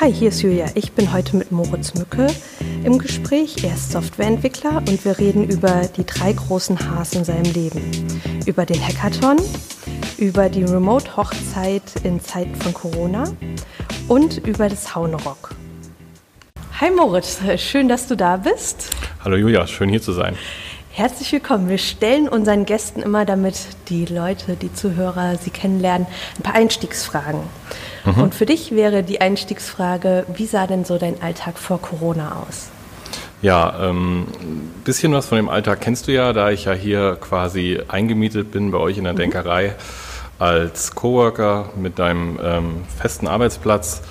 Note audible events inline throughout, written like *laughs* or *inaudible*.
Hi, hier ist Julia. Ich bin heute mit Moritz Mücke im Gespräch. Er ist Softwareentwickler und wir reden über die drei großen Hs in seinem Leben. Über den Hackathon, über die Remote-Hochzeit in Zeiten von Corona und über das Haunerock. Hi Moritz, schön, dass du da bist. Hallo Julia, schön hier zu sein. Herzlich willkommen. Wir stellen unseren Gästen immer, damit die Leute, die Zuhörer sie kennenlernen, ein paar Einstiegsfragen. Mhm. Und für dich wäre die Einstiegsfrage, wie sah denn so dein Alltag vor Corona aus? Ja, ein ähm, bisschen was von dem Alltag kennst du ja, da ich ja hier quasi eingemietet bin bei euch in der mhm. Denkerei als Coworker mit deinem ähm, festen Arbeitsplatz.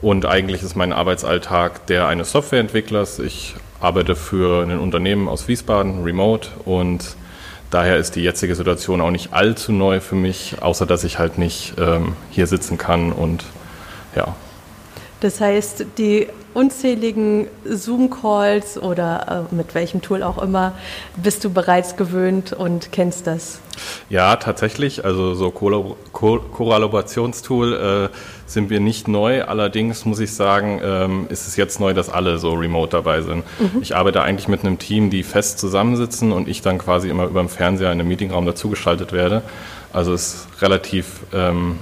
Und eigentlich ist mein Arbeitsalltag der eines Softwareentwicklers. Ich arbeite für ein Unternehmen aus Wiesbaden, remote, und daher ist die jetzige Situation auch nicht allzu neu für mich, außer dass ich halt nicht ähm, hier sitzen kann und ja. Das heißt, die unzähligen Zoom-Calls oder äh, mit welchem Tool auch immer bist du bereits gewöhnt und kennst das? Ja, tatsächlich. Also so Kollaborationstool äh, sind wir nicht neu. Allerdings muss ich sagen, ähm, ist es jetzt neu, dass alle so remote dabei sind. Mhm. Ich arbeite eigentlich mit einem Team, die fest zusammensitzen und ich dann quasi immer über dem Fernseher in einem Meetingraum dazugeschaltet werde. Also es ist relativ ähm,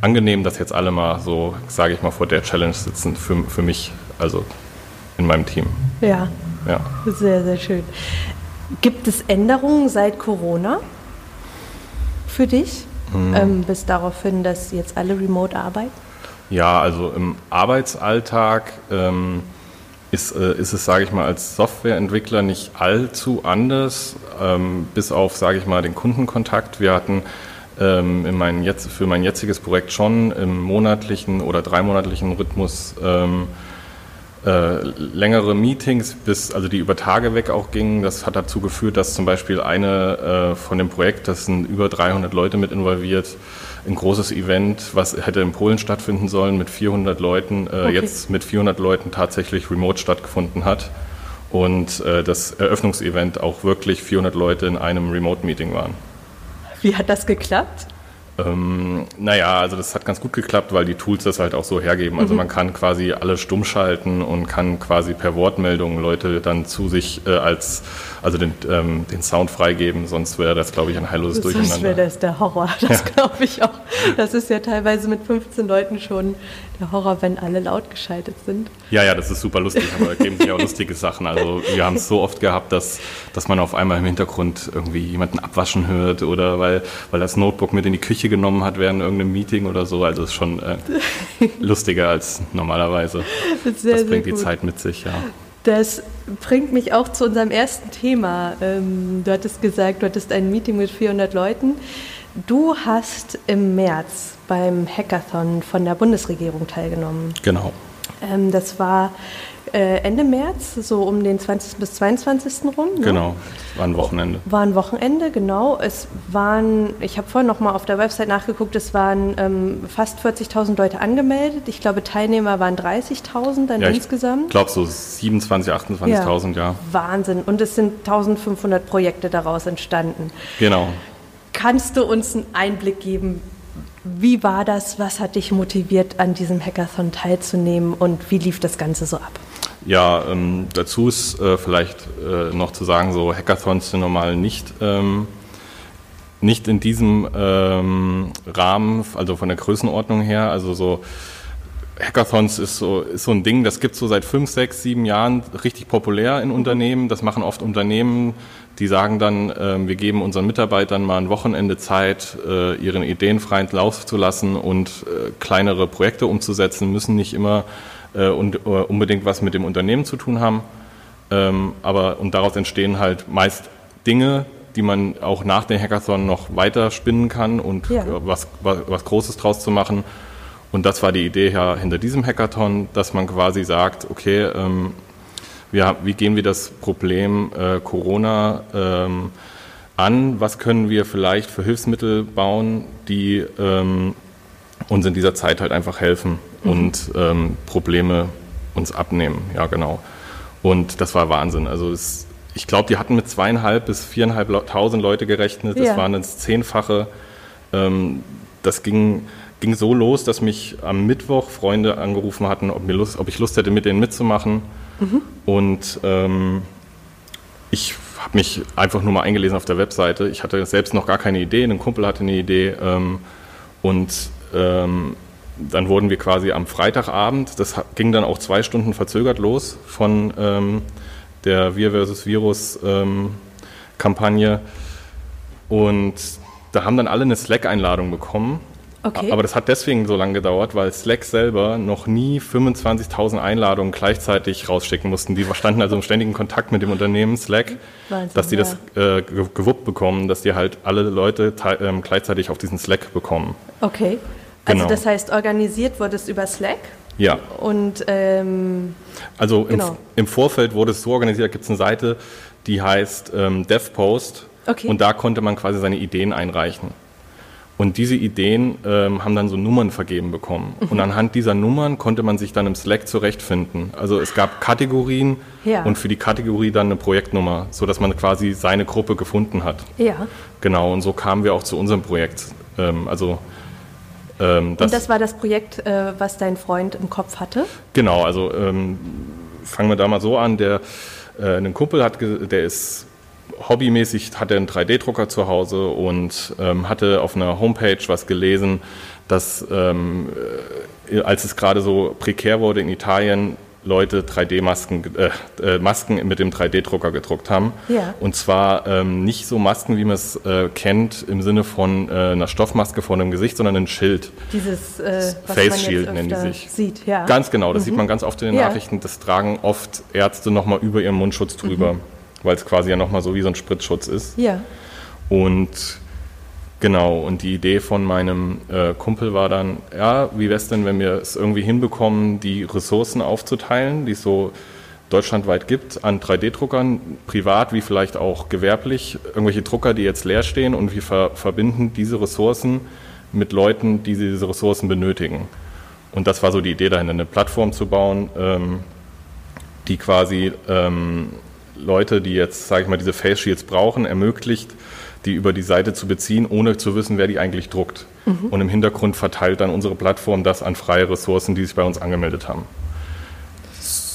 angenehm, dass jetzt alle mal so, sage ich mal, vor der Challenge sitzen für, für mich, also in meinem Team. Ja. Ja. Sehr, sehr schön. Gibt es Änderungen seit Corona für dich? Mhm. Ähm, bis darauf hin, dass jetzt alle remote arbeiten? Ja, also im Arbeitsalltag ähm, ist, äh, ist es, sage ich mal, als Softwareentwickler nicht allzu anders, ähm, bis auf, sage ich mal, den Kundenkontakt. Wir hatten ähm, in mein jetzt, für mein jetziges Projekt schon im monatlichen oder dreimonatlichen Rhythmus ähm, äh, längere Meetings, bis, also die über Tage weg auch gingen. Das hat dazu geführt, dass zum Beispiel eine äh, von dem Projekt, das sind über 300 Leute mit involviert, ein großes Event, was hätte in Polen stattfinden sollen mit 400 Leuten, äh, okay. jetzt mit 400 Leuten tatsächlich remote stattgefunden hat. Und äh, das Eröffnungsevent auch wirklich 400 Leute in einem Remote-Meeting waren. Wie hat das geklappt? Ähm, naja, also das hat ganz gut geklappt, weil die Tools das halt auch so hergeben. Also mhm. man kann quasi alle stumm schalten und kann quasi per Wortmeldung Leute dann zu sich äh, als, also den, ähm, den Sound freigeben, sonst wäre das, glaube ich, ein heilloses sonst Durcheinander. Sonst wäre das der Horror, *laughs* das ja. glaube ich auch. Das ist ja teilweise mit 15 Leuten schon der Horror, wenn alle laut geschaltet sind. Ja, ja, das ist super lustig, aber da geben sich auch lustige Sachen. Also wir haben es so oft gehabt, dass, dass man auf einmal im Hintergrund irgendwie jemanden abwaschen hört oder weil, weil das Notebook mit in die Küche genommen hat während irgendeinem Meeting oder so. Also es ist schon äh, *laughs* lustiger als normalerweise. Sehr, das bringt die Zeit mit sich, ja. Das bringt mich auch zu unserem ersten Thema. Ähm, du hattest gesagt, du hattest ein Meeting mit 400 Leuten. Du hast im März beim Hackathon von der Bundesregierung teilgenommen. Genau. Ähm, das war äh, Ende März, so um den 20. bis 22. rum. Ne? Genau, war ein Wochenende. War ein Wochenende, genau. Es waren, ich habe vorhin noch mal auf der Website nachgeguckt, es waren ähm, fast 40.000 Leute angemeldet. Ich glaube, Teilnehmer waren 30.000 dann ja, insgesamt. Ich glaube so 27.000, 28.000, ja. ja. Wahnsinn. Und es sind 1.500 Projekte daraus entstanden. Genau. Kannst du uns einen Einblick geben, wie war das? Was hat dich motiviert, an diesem Hackathon teilzunehmen und wie lief das Ganze so ab? Ja, ähm, dazu ist äh, vielleicht äh, noch zu sagen, so Hackathons sind normal nicht, ähm, nicht in diesem ähm, Rahmen, also von der Größenordnung her, also so Hackathons ist so, ist so ein Ding, das gibt es so seit fünf, sechs, sieben Jahren richtig populär in Unternehmen. Das machen oft Unternehmen, die sagen dann, äh, wir geben unseren Mitarbeitern mal ein Wochenende Zeit, äh, ihren Ideen freien Lauf zu lassen und äh, kleinere Projekte umzusetzen, müssen nicht immer äh, und, äh, unbedingt was mit dem Unternehmen zu tun haben. Ähm, aber und daraus entstehen halt meist Dinge, die man auch nach dem Hackathon noch weiter spinnen kann und ja. was, was, was Großes draus zu machen. Und das war die Idee ja hinter diesem Hackathon, dass man quasi sagt, okay, ähm, wir, wie gehen wir das Problem äh, Corona ähm, an? Was können wir vielleicht für Hilfsmittel bauen, die ähm, uns in dieser Zeit halt einfach helfen mhm. und ähm, Probleme uns abnehmen? Ja, genau. Und das war Wahnsinn. Also es, ich glaube, die hatten mit zweieinhalb bis viereinhalbtausend Leute gerechnet. Das ja. waren ins Zehnfache. Ähm, das ging ging so los, dass mich am Mittwoch Freunde angerufen hatten, ob, mir Lust, ob ich Lust hätte, mit denen mitzumachen. Mhm. Und ähm, ich habe mich einfach nur mal eingelesen auf der Webseite. Ich hatte selbst noch gar keine Idee, ein Kumpel hatte eine Idee. Ähm, und ähm, dann wurden wir quasi am Freitagabend, das ging dann auch zwei Stunden verzögert los von ähm, der Wir versus Virus ähm, Kampagne. Und da haben dann alle eine Slack-Einladung bekommen. Okay. Aber das hat deswegen so lange gedauert, weil Slack selber noch nie 25.000 Einladungen gleichzeitig rausschicken mussten. Die standen also im ständigen Kontakt mit dem Unternehmen Slack, Wahnsinn, dass die ja. das äh, gewuppt bekommen, dass die halt alle Leute äh, gleichzeitig auf diesen Slack bekommen. Okay. Also genau. das heißt, organisiert wurde es über Slack? Ja. Und ähm, also genau. im, im, Vorfeld wurde es so organisiert, gibt es eine Seite, die heißt ähm, DevPost okay. und da konnte man quasi seine Ideen einreichen. Und diese Ideen ähm, haben dann so Nummern vergeben bekommen. Mhm. Und anhand dieser Nummern konnte man sich dann im Slack zurechtfinden. Also es gab Kategorien ja. und für die Kategorie dann eine Projektnummer, sodass man quasi seine Gruppe gefunden hat. Ja. Genau, und so kamen wir auch zu unserem Projekt. Ähm, also ähm, das, und das war das Projekt, äh, was dein Freund im Kopf hatte? Genau, also ähm, fangen wir da mal so an. Der, äh, ein Kumpel hat, der ist hobbymäßig hatte einen 3D-Drucker zu Hause und ähm, hatte auf einer Homepage was gelesen, dass ähm, äh, als es gerade so prekär wurde in Italien, Leute 3D-Masken, äh, äh, Masken mit dem 3D-Drucker gedruckt haben. Ja. Und zwar ähm, nicht so Masken, wie man es äh, kennt, im Sinne von äh, einer Stoffmaske vor dem Gesicht, sondern ein Schild. Dieses äh, Face Shield nennen die sich. Sieht, ja. Ganz genau, das mhm. sieht man ganz oft in den ja. Nachrichten. Das tragen oft Ärzte nochmal über ihren Mundschutz drüber. Mhm weil es quasi ja nochmal so wie so ein Spritzschutz ist. Ja. Und genau, und die Idee von meinem äh, Kumpel war dann, ja, wie wäre es denn, wenn wir es irgendwie hinbekommen, die Ressourcen aufzuteilen, die es so deutschlandweit gibt, an 3D-Druckern, privat wie vielleicht auch gewerblich, irgendwelche Drucker, die jetzt leer stehen und wir ver verbinden diese Ressourcen mit Leuten, die diese Ressourcen benötigen. Und das war so die Idee dahinter, eine Plattform zu bauen, ähm, die quasi ähm, Leute, die jetzt, sage ich mal, diese Face Shields brauchen, ermöglicht, die über die Seite zu beziehen, ohne zu wissen, wer die eigentlich druckt. Mhm. Und im Hintergrund verteilt dann unsere Plattform das an freie Ressourcen, die sich bei uns angemeldet haben.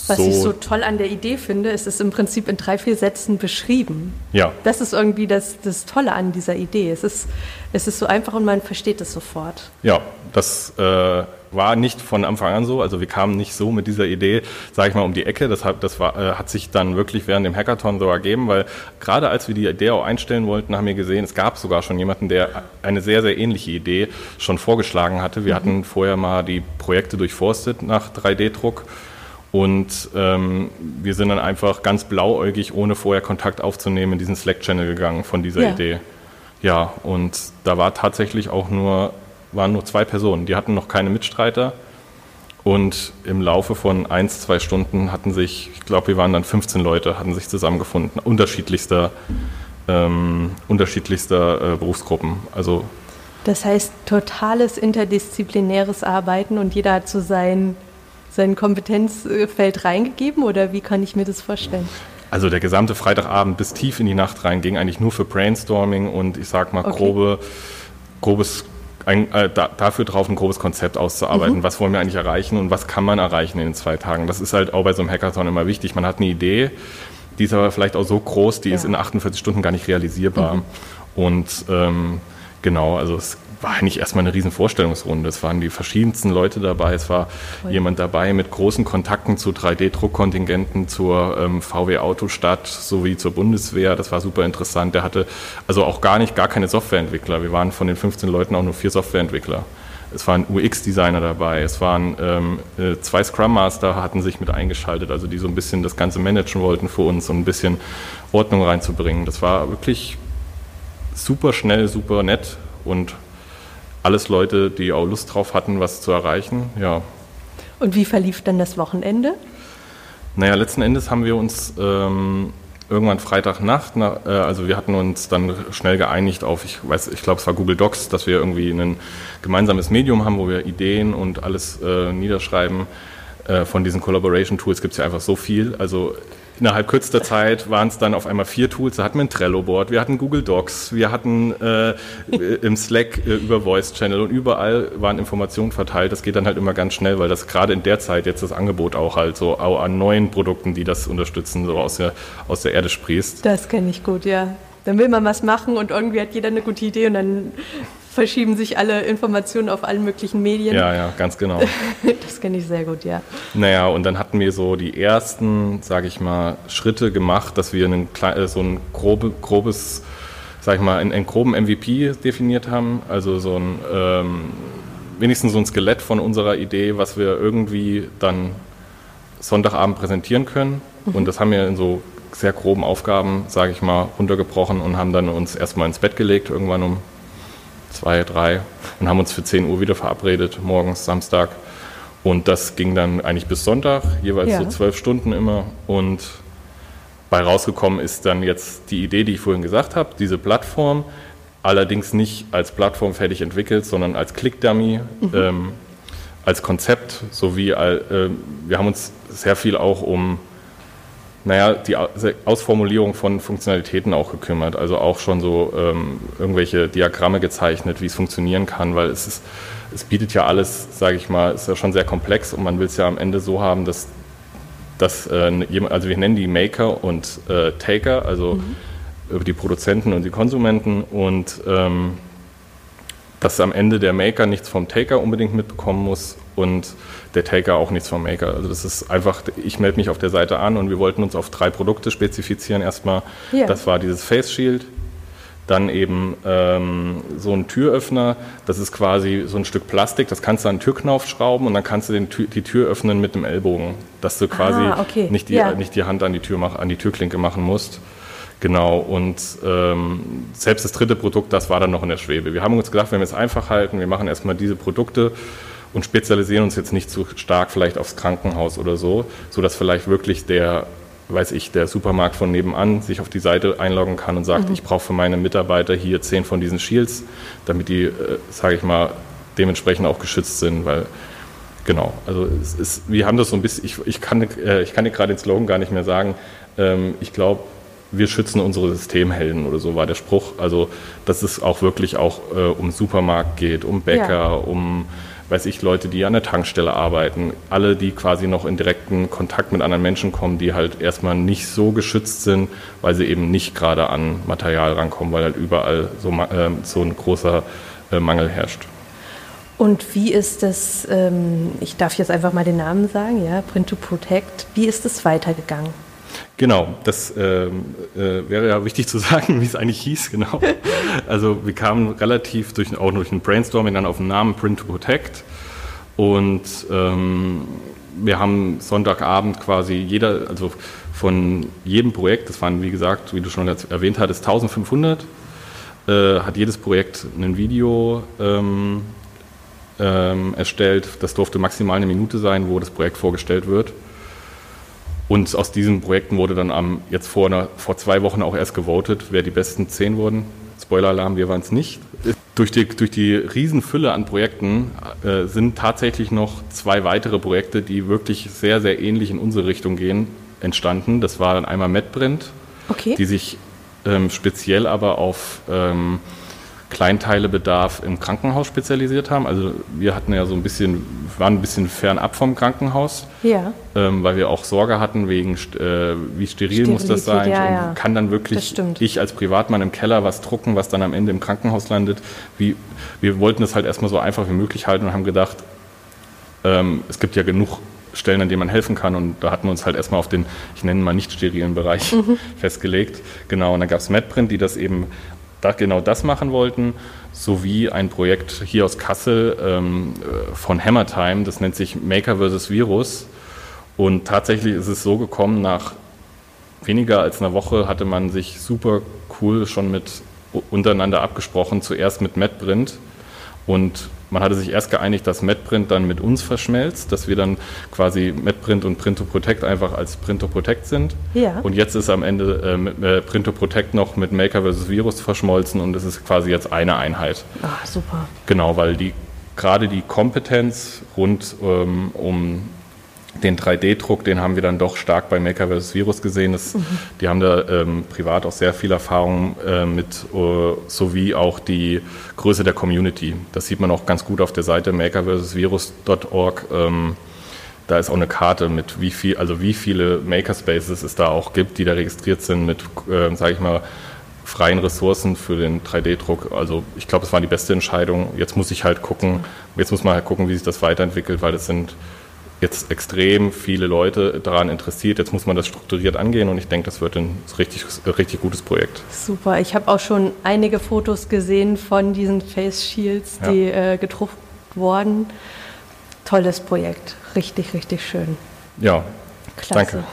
Was so. ich so toll an der Idee finde, ist es im Prinzip in drei, vier Sätzen beschrieben. Ja. Das ist irgendwie das, das Tolle an dieser Idee. Es ist, es ist so einfach und man versteht es sofort. Ja, das äh, war nicht von Anfang an so. Also wir kamen nicht so mit dieser Idee, sage ich mal, um die Ecke. Das, hat, das war, äh, hat sich dann wirklich während dem Hackathon so ergeben, weil gerade als wir die Idee auch einstellen wollten, haben wir gesehen, es gab sogar schon jemanden, der eine sehr, sehr ähnliche Idee schon vorgeschlagen hatte. Wir mhm. hatten vorher mal die Projekte durchforstet nach 3D-Druck. Und ähm, wir sind dann einfach ganz blauäugig, ohne vorher Kontakt aufzunehmen, in diesen Slack-Channel gegangen von dieser ja. Idee. Ja, und da war tatsächlich auch nur waren nur zwei Personen. Die hatten noch keine Mitstreiter. Und im Laufe von ein, zwei Stunden hatten sich, ich glaube, wir waren dann 15 Leute, hatten sich zusammengefunden, unterschiedlichster, ähm, unterschiedlichster äh, Berufsgruppen. Also das heißt, totales interdisziplinäres Arbeiten und jeder hat so sein, sein Kompetenzfeld reingegeben oder wie kann ich mir das vorstellen? Also der gesamte Freitagabend bis tief in die Nacht rein ging eigentlich nur für Brainstorming und ich sag mal okay. grobe, grobes ein, äh, da, dafür drauf ein grobes Konzept auszuarbeiten. Mhm. Was wollen wir eigentlich erreichen und was kann man erreichen in den zwei Tagen? Das ist halt auch bei so einem Hackathon immer wichtig. Man hat eine Idee, die ist aber vielleicht auch so groß, die ja. ist in 48 Stunden gar nicht realisierbar. Mhm. Und ähm, genau, also es war eigentlich erstmal eine riesen Vorstellungsrunde. Es waren die verschiedensten Leute dabei. Es war Voll. jemand dabei mit großen Kontakten zu 3D-Druckkontingenten zur ähm, VW Autostadt sowie zur Bundeswehr. Das war super interessant. Der hatte also auch gar nicht, gar keine Softwareentwickler. Wir waren von den 15 Leuten auch nur vier Softwareentwickler. Es waren UX-Designer dabei, es waren ähm, äh, zwei Scrum Master hatten sich mit eingeschaltet, also die so ein bisschen das Ganze managen wollten für uns und ein bisschen Ordnung reinzubringen. Das war wirklich super schnell, super nett und alles Leute, die auch Lust drauf hatten, was zu erreichen. Ja. Und wie verlief dann das Wochenende? Naja, letzten Endes haben wir uns ähm, irgendwann Freitagnacht, na, äh, also wir hatten uns dann schnell geeinigt auf, ich weiß, ich glaube es war Google Docs, dass wir irgendwie ein gemeinsames Medium haben, wo wir Ideen und alles äh, niederschreiben. Äh, von diesen Collaboration Tools gibt es ja einfach so viel. Also innerhalb kürzester Zeit waren es dann auf einmal vier Tools. Da hatten wir ein Trello-Board, wir hatten Google Docs, wir hatten äh, im Slack äh, über Voice Channel und überall waren Informationen verteilt. Das geht dann halt immer ganz schnell, weil das gerade in der Zeit jetzt das Angebot auch halt so auch an neuen Produkten, die das unterstützen, so aus der, aus der Erde sprießt. Das kenne ich gut, ja. Dann will man was machen und irgendwie hat jeder eine gute Idee und dann verschieben sich alle Informationen auf allen möglichen Medien. Ja, ja, ganz genau. *laughs* das kenne ich sehr gut, ja. Naja, und dann hatten wir so die ersten, sage ich mal, Schritte gemacht, dass wir einen, äh, so ein grobe, grobes, sag ich mal, einen, einen groben MVP definiert haben. Also so ein, ähm, wenigstens so ein Skelett von unserer Idee, was wir irgendwie dann Sonntagabend präsentieren können. Mhm. Und das haben wir in so sehr groben Aufgaben, sage ich mal, runtergebrochen und haben dann uns erstmal ins Bett gelegt, irgendwann um zwei, drei und haben uns für 10 Uhr wieder verabredet, morgens, Samstag. Und das ging dann eigentlich bis Sonntag, jeweils ja. so zwölf Stunden immer. Und bei rausgekommen ist dann jetzt die Idee, die ich vorhin gesagt habe, diese Plattform, allerdings nicht als Plattform fertig entwickelt, sondern als Click-Dummy, mhm. ähm, als Konzept, sowie äh, wir haben uns sehr viel auch um naja, die Ausformulierung von Funktionalitäten auch gekümmert. Also auch schon so ähm, irgendwelche Diagramme gezeichnet, wie es funktionieren kann, weil es ist, es bietet ja alles, sage ich mal, ist ja schon sehr komplex und man will es ja am Ende so haben, dass, dass äh, also wir nennen die Maker und äh, Taker, also mhm. die Produzenten und die Konsumenten und ähm, dass am Ende der Maker nichts vom Taker unbedingt mitbekommen muss und der Taker auch nichts vom Maker. Also das ist einfach, ich melde mich auf der Seite an und wir wollten uns auf drei Produkte spezifizieren. Erstmal, ja. das war dieses Face Shield, dann eben ähm, so ein Türöffner, das ist quasi so ein Stück Plastik, das kannst du an den Türknauf schrauben und dann kannst du den, die Tür öffnen mit dem Ellbogen, dass du quasi ah, okay. nicht, die, ja. nicht die Hand an die, Tür mach, an die Türklinke machen musst. Genau, und ähm, selbst das dritte Produkt, das war dann noch in der Schwebe. Wir haben uns gedacht, wenn wir es einfach halten, wir machen erstmal diese Produkte und spezialisieren uns jetzt nicht zu stark vielleicht aufs Krankenhaus oder so, sodass vielleicht wirklich der, weiß ich, der Supermarkt von nebenan sich auf die Seite einloggen kann und sagt, mhm. ich brauche für meine Mitarbeiter hier zehn von diesen Shields, damit die, äh, sage ich mal, dementsprechend auch geschützt sind, weil Genau, also es ist, wir haben das so ein bisschen, ich, ich kann, äh, ich kann dir gerade den Slogan gar nicht mehr sagen. Ähm, ich glaube, wir schützen unsere Systemhelden oder so war der Spruch. Also, dass es auch wirklich auch äh, um Supermarkt geht, um Bäcker, ja. um, weiß ich, Leute, die an der Tankstelle arbeiten. Alle, die quasi noch in direkten Kontakt mit anderen Menschen kommen, die halt erstmal nicht so geschützt sind, weil sie eben nicht gerade an Material rankommen, weil halt überall so, äh, so ein großer äh, Mangel herrscht. Und wie ist das, ähm, ich darf jetzt einfach mal den Namen sagen, ja, Print to Protect, wie ist es weitergegangen? Genau, das ähm, äh, wäre ja wichtig zu *laughs* sagen, wie es eigentlich hieß, genau. Also wir kamen relativ durch, auch durch ein Brainstorming dann auf den Namen Print to Protect und ähm, wir haben Sonntagabend quasi jeder, also von jedem Projekt, das waren wie gesagt, wie du schon erwähnt hattest, 1500, äh, hat jedes Projekt ein Video ähm, ähm, erstellt. Das durfte maximal eine Minute sein, wo das Projekt vorgestellt wird. Und aus diesen Projekten wurde dann am, jetzt vor, einer, vor zwei Wochen auch erst gewotet, wer die besten zehn wurden. Spoiler-Alarm, wir waren es nicht. Durch die, durch die Riesenfülle an Projekten äh, sind tatsächlich noch zwei weitere Projekte, die wirklich sehr, sehr ähnlich in unsere Richtung gehen, entstanden. Das war dann einmal MedPrint, okay. die sich ähm, speziell aber auf ähm, Kleinteilebedarf im Krankenhaus spezialisiert haben. Also wir hatten ja so ein bisschen, waren ein bisschen fernab vom Krankenhaus, ja. ähm, weil wir auch Sorge hatten wegen, äh, wie steril muss das sein ja, ja. und kann dann wirklich ich als Privatmann im Keller was drucken, was dann am Ende im Krankenhaus landet. Wie, wir wollten es halt erstmal so einfach wie möglich halten und haben gedacht, ähm, es gibt ja genug Stellen, an denen man helfen kann. Und da hatten wir uns halt erstmal auf den, ich nenne mal nicht sterilen Bereich mhm. *laughs* festgelegt. Genau, und dann gab es MedPrint, die das eben da genau das machen wollten, sowie ein Projekt hier aus Kassel ähm, äh, von Hammertime, das nennt sich Maker vs. Virus. Und tatsächlich ist es so gekommen, nach weniger als einer Woche hatte man sich super cool schon mit untereinander abgesprochen, zuerst mit MedPrint und man hatte sich erst geeinigt, dass MedPrint dann mit uns verschmelzt, dass wir dann quasi MedPrint und Printo Protect einfach als Printo Protect sind. Ja. Und jetzt ist am Ende äh, äh, Printo Protect noch mit Maker vs. Virus verschmolzen und es ist quasi jetzt eine Einheit. Ah, super. Genau, weil die gerade die Kompetenz rund ähm, um den 3D-Druck, den haben wir dann doch stark bei Maker vs. Virus gesehen. Das, mhm. Die haben da ähm, privat auch sehr viel Erfahrung äh, mit, uh, sowie auch die Größe der Community. Das sieht man auch ganz gut auf der Seite makervsvirus.org. Ähm, da ist auch eine Karte mit wie viel, also wie viele Makerspaces es da auch gibt, die da registriert sind mit, äh, sage ich mal, freien Ressourcen für den 3D-Druck. Also ich glaube, es war die beste Entscheidung. Jetzt muss ich halt gucken, jetzt muss man halt gucken, wie sich das weiterentwickelt, weil es sind jetzt extrem viele Leute daran interessiert. Jetzt muss man das strukturiert angehen und ich denke, das wird ein richtig, richtig gutes Projekt. Super. Ich habe auch schon einige Fotos gesehen von diesen Face Shields, die ja. äh, gedruckt wurden. Tolles Projekt. Richtig, richtig schön. Ja, Klasse. danke.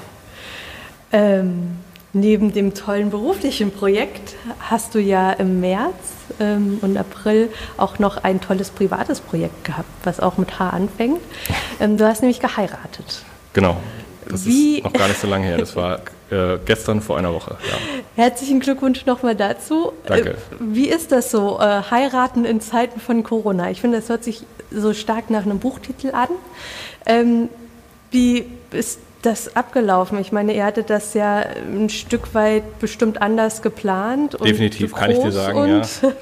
Ähm, neben dem tollen beruflichen Projekt hast du ja im März ähm, und April auch noch ein tolles privates Projekt gehabt, was auch mit H anfängt. Ähm, du hast nämlich geheiratet. Genau. Das Wie? ist noch gar nicht so lange her. Das war äh, gestern vor einer Woche. Ja. Herzlichen Glückwunsch nochmal dazu. Danke. Äh, wie ist das so, äh, heiraten in Zeiten von Corona? Ich finde, das hört sich so stark nach einem Buchtitel an. Ähm, wie ist das abgelaufen? Ich meine, ihr hattet das ja ein Stück weit bestimmt anders geplant. Definitiv, kann ich dir sagen, und, ja.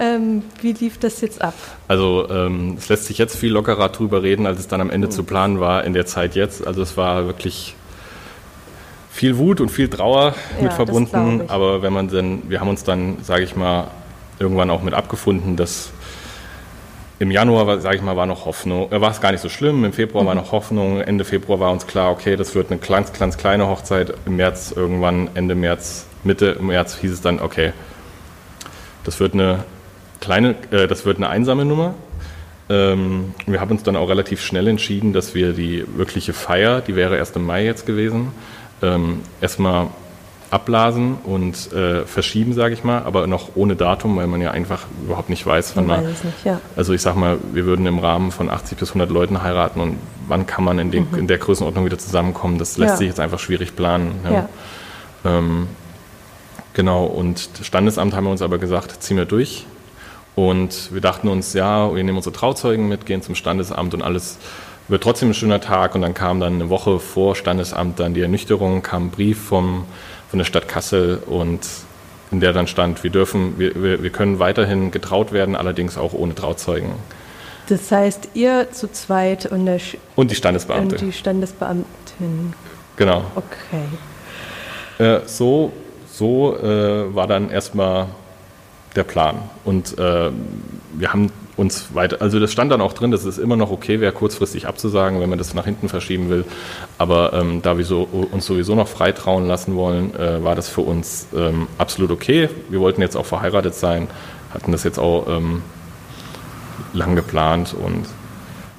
*laughs* ähm, wie lief das jetzt ab? Also ähm, es lässt sich jetzt viel lockerer drüber reden, als es dann am Ende mhm. zu planen war in der Zeit jetzt. Also es war wirklich viel Wut und viel Trauer ja, mit verbunden. Aber wenn man dann, wir haben uns dann, sage ich mal, irgendwann auch mit abgefunden, dass im Januar, sage ich mal, war noch Hoffnung, äh, war es gar nicht so schlimm. Im Februar mhm. war noch Hoffnung. Ende Februar war uns klar, okay, das wird eine ganz, ganz kleine Hochzeit. Im März irgendwann, Ende März, Mitte März hieß es dann, okay, das wird eine kleine, äh, das wird eine einsame Nummer. Ähm, wir haben uns dann auch relativ schnell entschieden, dass wir die wirkliche Feier, die wäre erst im Mai jetzt gewesen, ähm, erstmal abblasen und äh, verschieben, sage ich mal, aber noch ohne Datum, weil man ja einfach überhaupt nicht weiß, wann man. Weiß nicht, ja. Also ich sag mal, wir würden im Rahmen von 80 bis 100 Leuten heiraten und wann kann man in, den, mhm. in der Größenordnung wieder zusammenkommen? Das lässt ja. sich jetzt einfach schwierig planen. Ja. Ähm, genau, und Standesamt haben wir uns aber gesagt, ziehen wir durch. Und wir dachten uns, ja, wir nehmen unsere Trauzeugen mit, gehen zum Standesamt und alles wird trotzdem ein schöner Tag. Und dann kam dann eine Woche vor Standesamt dann die Ernüchterung, kam ein Brief vom von der Stadt Kassel und in der dann stand, wir dürfen, wir, wir können weiterhin getraut werden, allerdings auch ohne Trauzeugen. Das heißt, ihr zu zweit und, der Sch und die Standesbeamte. Und die Standesbeamtin. Genau. Okay. Äh, so so äh, war dann erstmal der Plan. Und äh, wir haben uns weiter, also das stand dann auch drin, dass es immer noch okay wäre, kurzfristig abzusagen, wenn man das nach hinten verschieben will. Aber ähm, da wir so, uns sowieso noch freitrauen lassen wollen, äh, war das für uns ähm, absolut okay. Wir wollten jetzt auch verheiratet sein, hatten das jetzt auch ähm, lang geplant und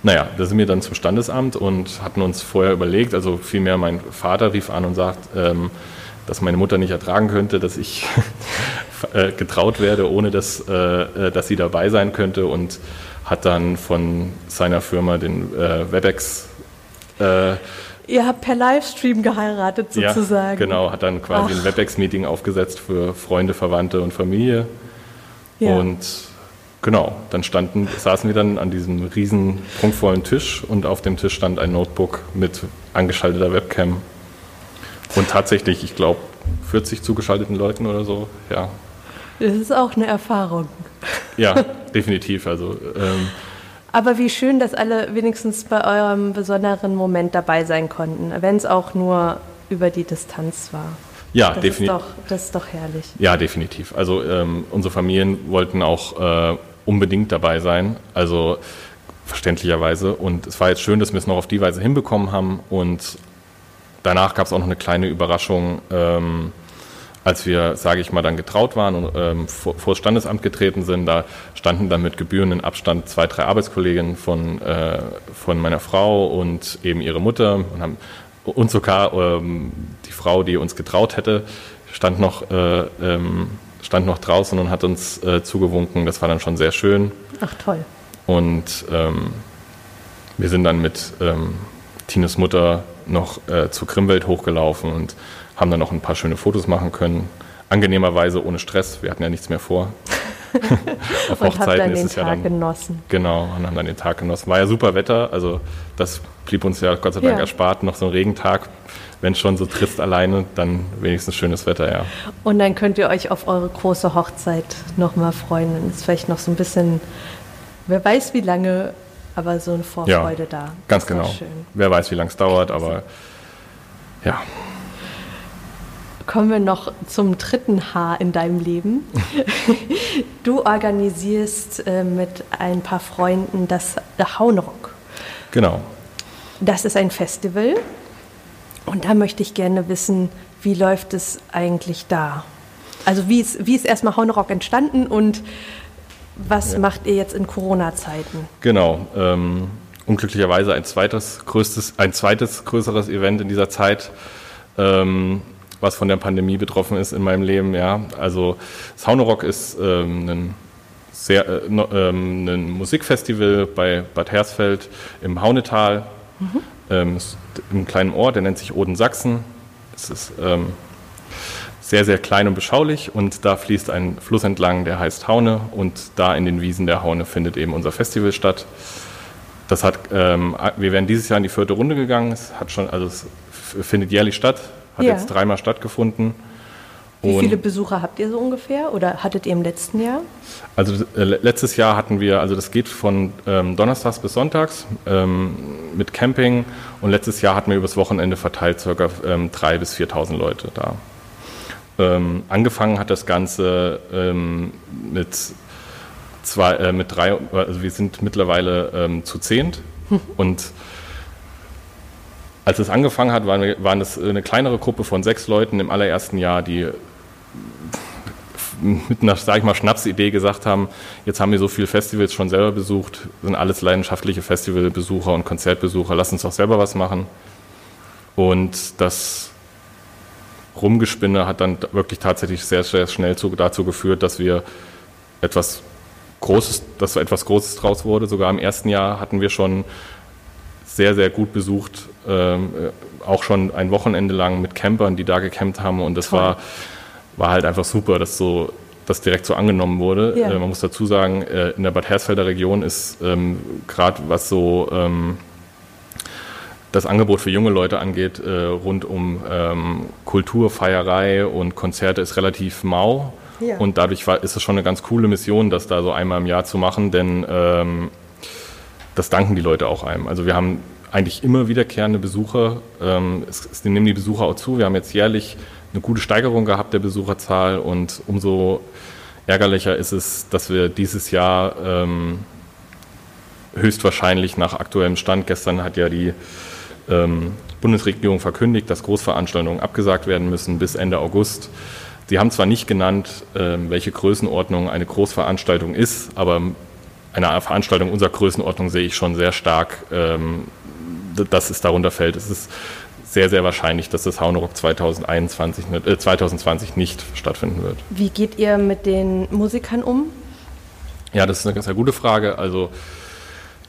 naja, da sind wir dann zum Standesamt und hatten uns vorher überlegt, also vielmehr mein Vater rief an und sagt, ähm, dass meine Mutter nicht ertragen könnte, dass ich *laughs* Äh, getraut werde, ohne dass, äh, äh, dass sie dabei sein könnte und hat dann von seiner Firma den äh, WebEx. Äh, Ihr habt per Livestream geheiratet sozusagen. Ja, genau, hat dann quasi Ach. ein WebEx-Meeting aufgesetzt für Freunde, Verwandte und Familie. Ja. Und genau, dann standen, saßen wir dann an diesem riesen prunkvollen Tisch und auf dem Tisch stand ein Notebook mit angeschalteter Webcam. Und tatsächlich, ich glaube, 40 zugeschalteten Leuten oder so, ja. Das ist auch eine Erfahrung. Ja, definitiv. Also, ähm, Aber wie schön, dass alle wenigstens bei eurem besonderen Moment dabei sein konnten, wenn es auch nur über die Distanz war. Ja, definitiv. Das ist doch herrlich. Ja, definitiv. Also ähm, unsere Familien wollten auch äh, unbedingt dabei sein. Also verständlicherweise. Und es war jetzt schön, dass wir es noch auf die Weise hinbekommen haben. Und danach gab es auch noch eine kleine Überraschung. Ähm, als wir, sage ich mal, dann getraut waren und ähm, vor, vor, das Standesamt getreten sind, da standen dann mit gebührenden Abstand zwei, drei Arbeitskolleginnen von, äh, von meiner Frau und eben ihre Mutter und, haben, und sogar ähm, die Frau, die uns getraut hätte, stand noch, äh, ähm, stand noch draußen und hat uns äh, zugewunken. Das war dann schon sehr schön. Ach toll. Und ähm, wir sind dann mit ähm, Tines Mutter noch äh, zu Grimwelt hochgelaufen und haben dann noch ein paar schöne Fotos machen können. Angenehmerweise ohne Stress, wir hatten ja nichts mehr vor. *laughs* Auf und habt dann den Tag ja dann, genossen. Genau, und haben dann den Tag genossen. War ja super Wetter, also das blieb uns ja Gott sei Dank ja. erspart. Noch so ein Regentag, wenn schon so trist alleine, dann wenigstens schönes Wetter, ja. Und dann könnt ihr euch auf eure große Hochzeit nochmal freuen. Dann ist vielleicht noch so ein bisschen, wer weiß wie lange, aber so eine Vorfreude ja, da. Ganz genau. Wer weiß, wie lange es dauert, aber ja kommen wir noch zum dritten Haar in deinem Leben. *laughs* Du organisierst äh, mit ein paar Freunden das Hauenrock. Genau. Das ist ein Festival. Und da möchte ich gerne wissen, wie läuft es eigentlich da? Also wie ist, wie ist erstmal Hauenrock entstanden und was ja. macht ihr jetzt in Corona-Zeiten? Genau. Ähm, unglücklicherweise ein zweites, größtes, ein zweites größeres Event in dieser Zeit. Ähm, was von der Pandemie betroffen ist in meinem Leben. Ja, also Saunerock ist ähm, ein sehr, äh, ähm, ein Musikfestival bei Bad Hersfeld im Haunetal, mhm. ähm, im kleinen Ort, der nennt sich Oden Sachsen. Es ist ähm, sehr, sehr klein und beschaulich und da fließt ein Fluss entlang, der heißt Haune und da in den Wiesen der Haune findet eben unser Festival statt. Das hat, ähm, wir werden dieses Jahr in die vierte Runde gegangen. Es hat schon, also es findet jährlich statt. Hat ja. jetzt dreimal stattgefunden. Wie viele Besucher habt ihr so ungefähr oder hattet ihr im letzten Jahr? Also äh, letztes Jahr hatten wir, also das geht von ähm, Donnerstags bis Sonntags ähm, mit Camping und letztes Jahr hatten wir übers Wochenende verteilt ca. Ähm, 3.000 bis 4.000 Leute da. Ähm, angefangen hat das Ganze ähm, mit zwei, äh, mit drei, also wir sind mittlerweile ähm, zu zehnt hm. *laughs* und als es angefangen hat, waren, wir, waren es eine kleinere Gruppe von sechs Leuten im allerersten Jahr, die mit einer, sag ich mal, Schnapsidee gesagt haben, jetzt haben wir so viele Festivals schon selber besucht, sind alles leidenschaftliche Festivalbesucher und Konzertbesucher, lass uns doch selber was machen. Und das Rumgespinne hat dann wirklich tatsächlich sehr, sehr schnell zu, dazu geführt, dass wir etwas Großes, dass etwas Großes draus wurde. Sogar im ersten Jahr hatten wir schon sehr, sehr gut besucht, ähm, äh, auch schon ein Wochenende lang mit Campern, die da gecampt haben und das war, war halt einfach super, dass so das direkt so angenommen wurde. Ja. Äh, man muss dazu sagen, äh, in der Bad Hersfelder Region ist ähm, gerade was so ähm, das Angebot für junge Leute angeht, äh, rund um ähm, Kultur, Feierei und Konzerte ist relativ mau. Ja. Und dadurch war, ist es schon eine ganz coole Mission, das da so einmal im Jahr zu machen, denn ähm, das danken die Leute auch einem. Also wir haben eigentlich immer wiederkehrende Besucher. Ähm, es, es nehmen die Besucher auch zu. Wir haben jetzt jährlich eine gute Steigerung gehabt der Besucherzahl und umso ärgerlicher ist es, dass wir dieses Jahr ähm, höchstwahrscheinlich nach aktuellem Stand, gestern hat ja die ähm, Bundesregierung verkündigt, dass Großveranstaltungen abgesagt werden müssen bis Ende August. Sie haben zwar nicht genannt, ähm, welche Größenordnung eine Großveranstaltung ist, aber einer Veranstaltung unserer Größenordnung sehe ich schon sehr stark, ähm, dass es darunter fällt. Es ist sehr, sehr wahrscheinlich, dass das Haunerock 2021, äh, 2020 nicht stattfinden wird. Wie geht ihr mit den Musikern um? Ja, das ist eine sehr gute Frage. Also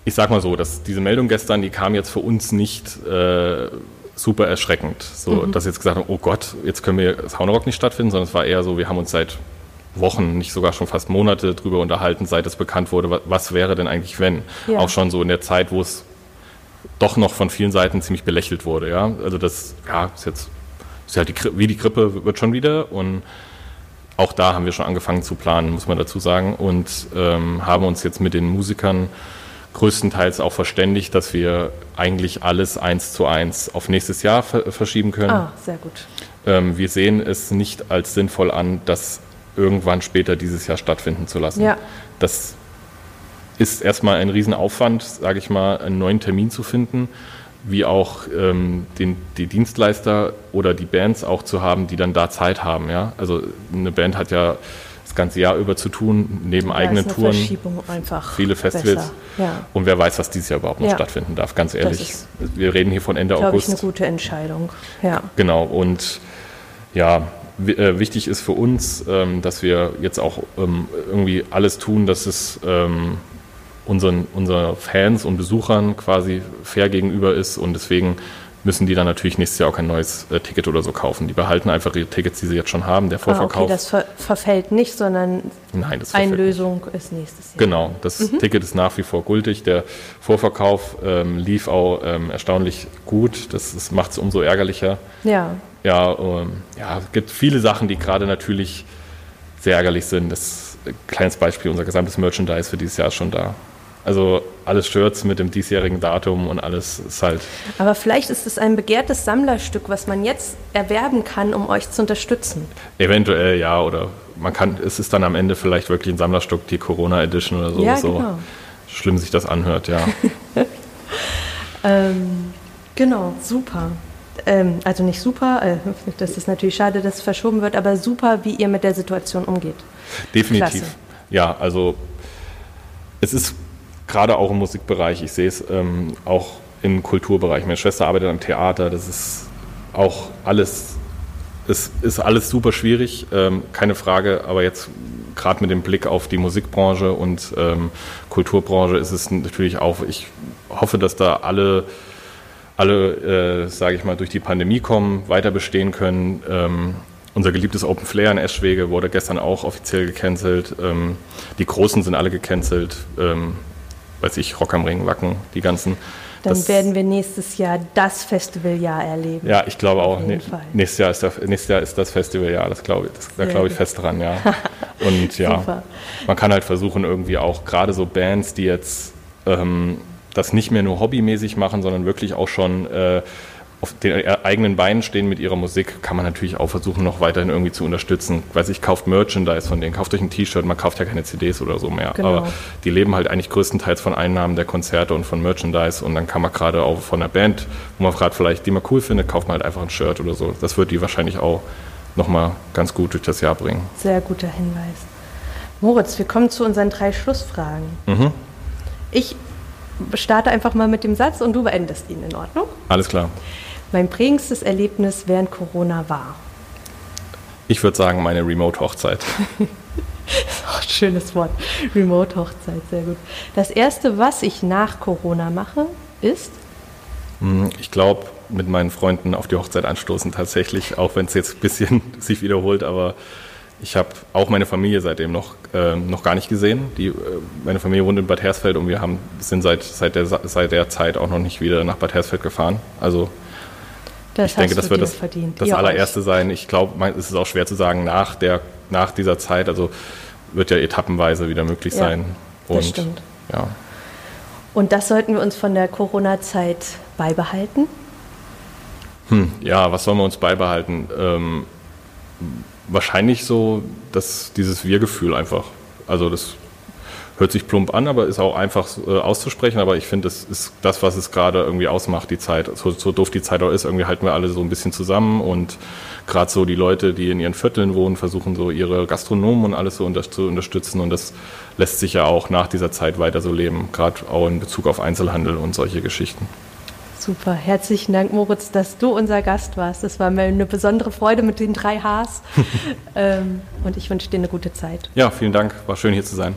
ich sag mal so, dass diese Meldung gestern, die kam jetzt für uns nicht äh, super erschreckend. So, mhm. dass jetzt gesagt haben, oh Gott, jetzt können wir das Haunerock nicht stattfinden, sondern es war eher so, wir haben uns seit Wochen, nicht sogar schon fast Monate drüber unterhalten, seit es bekannt wurde, was wäre denn eigentlich, wenn? Ja. Auch schon so in der Zeit, wo es doch noch von vielen Seiten ziemlich belächelt wurde. Ja? Also das ja, ist jetzt ist ja die, wie die Grippe wird schon wieder und auch da haben wir schon angefangen zu planen, muss man dazu sagen, und ähm, haben uns jetzt mit den Musikern größtenteils auch verständigt, dass wir eigentlich alles eins zu eins auf nächstes Jahr verschieben können. Ah, sehr gut. Ähm, wir sehen es nicht als sinnvoll an, dass irgendwann später dieses Jahr stattfinden zu lassen. Ja. Das ist erstmal ein Riesenaufwand, sage ich mal, einen neuen Termin zu finden, wie auch ähm, den, die Dienstleister oder die Bands auch zu haben, die dann da Zeit haben. Ja? Also eine Band hat ja das ganze Jahr über zu tun, neben ja, eigenen Touren, viele Festivals. Ja. Und wer weiß, was dieses Jahr überhaupt noch ja. stattfinden darf, ganz ehrlich. Wir reden hier von Ende August. Das ist eine gute Entscheidung. Ja. Genau, und ja, äh, wichtig ist für uns, ähm, dass wir jetzt auch ähm, irgendwie alles tun, dass es ähm, unseren, unseren Fans und Besuchern quasi fair gegenüber ist und deswegen müssen die dann natürlich nächstes Jahr auch kein neues äh, Ticket oder so kaufen. Die behalten einfach ihre Tickets, die sie jetzt schon haben. Der Vorverkauf. Ah, okay, das ver verfällt nicht, sondern Nein, das Einlösung nicht. ist nächstes Jahr. Genau, das mhm. Ticket ist nach wie vor gültig. Der Vorverkauf ähm, lief auch ähm, erstaunlich gut. Das, macht es umso ärgerlicher. Ja. Ja, ähm, ja, es gibt viele Sachen, die gerade natürlich sehr ärgerlich sind. Das ein kleines Beispiel, unser gesamtes Merchandise für dieses Jahr ist schon da. Also alles Shirts mit dem diesjährigen Datum und alles ist halt. Aber vielleicht ist es ein begehrtes Sammlerstück, was man jetzt erwerben kann, um euch zu unterstützen. Eventuell ja, oder man kann, es ist dann am Ende vielleicht wirklich ein Sammlerstück, die Corona Edition oder so. Ja, so genau. schlimm sich das anhört, ja. *laughs* ähm, genau, super. Ähm, also nicht super, äh, das ist natürlich schade, dass es verschoben wird, aber super, wie ihr mit der Situation umgeht. Definitiv. Klasse. Ja, also es ist gerade auch im Musikbereich, ich sehe es ähm, auch im Kulturbereich. Meine Schwester arbeitet am Theater, das ist auch alles, es ist alles super schwierig, ähm, keine Frage, aber jetzt gerade mit dem Blick auf die Musikbranche und ähm, Kulturbranche ist es natürlich auch, ich hoffe, dass da alle, alle äh, sage ich mal, durch die Pandemie kommen, weiter bestehen können. Ähm, unser geliebtes Open Flair in Eschwege wurde gestern auch offiziell gecancelt. Ähm, die Großen sind alle gecancelt. Weiß ich, Rock am Ring, Wacken, die ganzen. Dann das, werden wir nächstes Jahr das Festivaljahr erleben. Ja, ich glaube auch. Ne, nächstes, Jahr ist der, nächstes Jahr ist das Festivaljahr, das glaube das, da glaube ich fest dran, ja. *laughs* Und ja, Super. man kann halt versuchen, irgendwie auch gerade so Bands, die jetzt ähm, das nicht mehr nur hobbymäßig machen, sondern wirklich auch schon äh, auf den eigenen Beinen stehen mit ihrer Musik, kann man natürlich auch versuchen, noch weiterhin irgendwie zu unterstützen. Weiß ich, kauft Merchandise von denen, kauft euch ein T-Shirt, man kauft ja keine CDs oder so mehr. Genau. Aber die leben halt eigentlich größtenteils von Einnahmen der Konzerte und von Merchandise und dann kann man gerade auch von einer Band, wo man gerade vielleicht die man cool findet, kauft man halt einfach ein Shirt oder so. Das wird die wahrscheinlich auch nochmal ganz gut durch das Jahr bringen. Sehr guter Hinweis. Moritz, wir kommen zu unseren drei Schlussfragen. Mhm. Ich starte einfach mal mit dem Satz und du beendest ihn in Ordnung? Alles klar mein prägendstes Erlebnis während Corona war? Ich würde sagen, meine Remote-Hochzeit. *laughs* ein schönes Wort. Remote-Hochzeit, sehr gut. Das erste, was ich nach Corona mache, ist? Hm, ich glaube, mit meinen Freunden auf die Hochzeit anstoßen tatsächlich, *laughs* auch wenn es jetzt ein bisschen *laughs* sich wiederholt, aber ich habe auch meine Familie seitdem noch, äh, noch gar nicht gesehen. Die, äh, meine Familie wohnt in Bad Hersfeld und wir haben, sind seit, seit, der, seit der Zeit auch noch nicht wieder nach Bad Hersfeld gefahren. Also das ich denke, das wird das, das allererste euch. sein. Ich glaube, es ist auch schwer zu sagen, nach, der, nach dieser Zeit, also wird ja etappenweise wieder möglich sein. Ja, Und, das stimmt. Ja. Und das sollten wir uns von der Corona-Zeit beibehalten? Hm, ja, was sollen wir uns beibehalten? Ähm, wahrscheinlich so dass dieses Wir-Gefühl einfach. Also das hört sich plump an, aber ist auch einfach äh, auszusprechen. Aber ich finde, das ist das, was es gerade irgendwie ausmacht, die Zeit. So, so doof die Zeit auch ist, irgendwie halten wir alle so ein bisschen zusammen und gerade so die Leute, die in ihren Vierteln wohnen, versuchen so ihre Gastronomen und alles so unter zu unterstützen. Und das lässt sich ja auch nach dieser Zeit weiter so leben, gerade auch in Bezug auf Einzelhandel und solche Geschichten. Super, herzlichen Dank, Moritz, dass du unser Gast warst. Das war mir eine besondere Freude mit den drei Hs. *laughs* ähm, und ich wünsche dir eine gute Zeit. Ja, vielen Dank, war schön hier zu sein.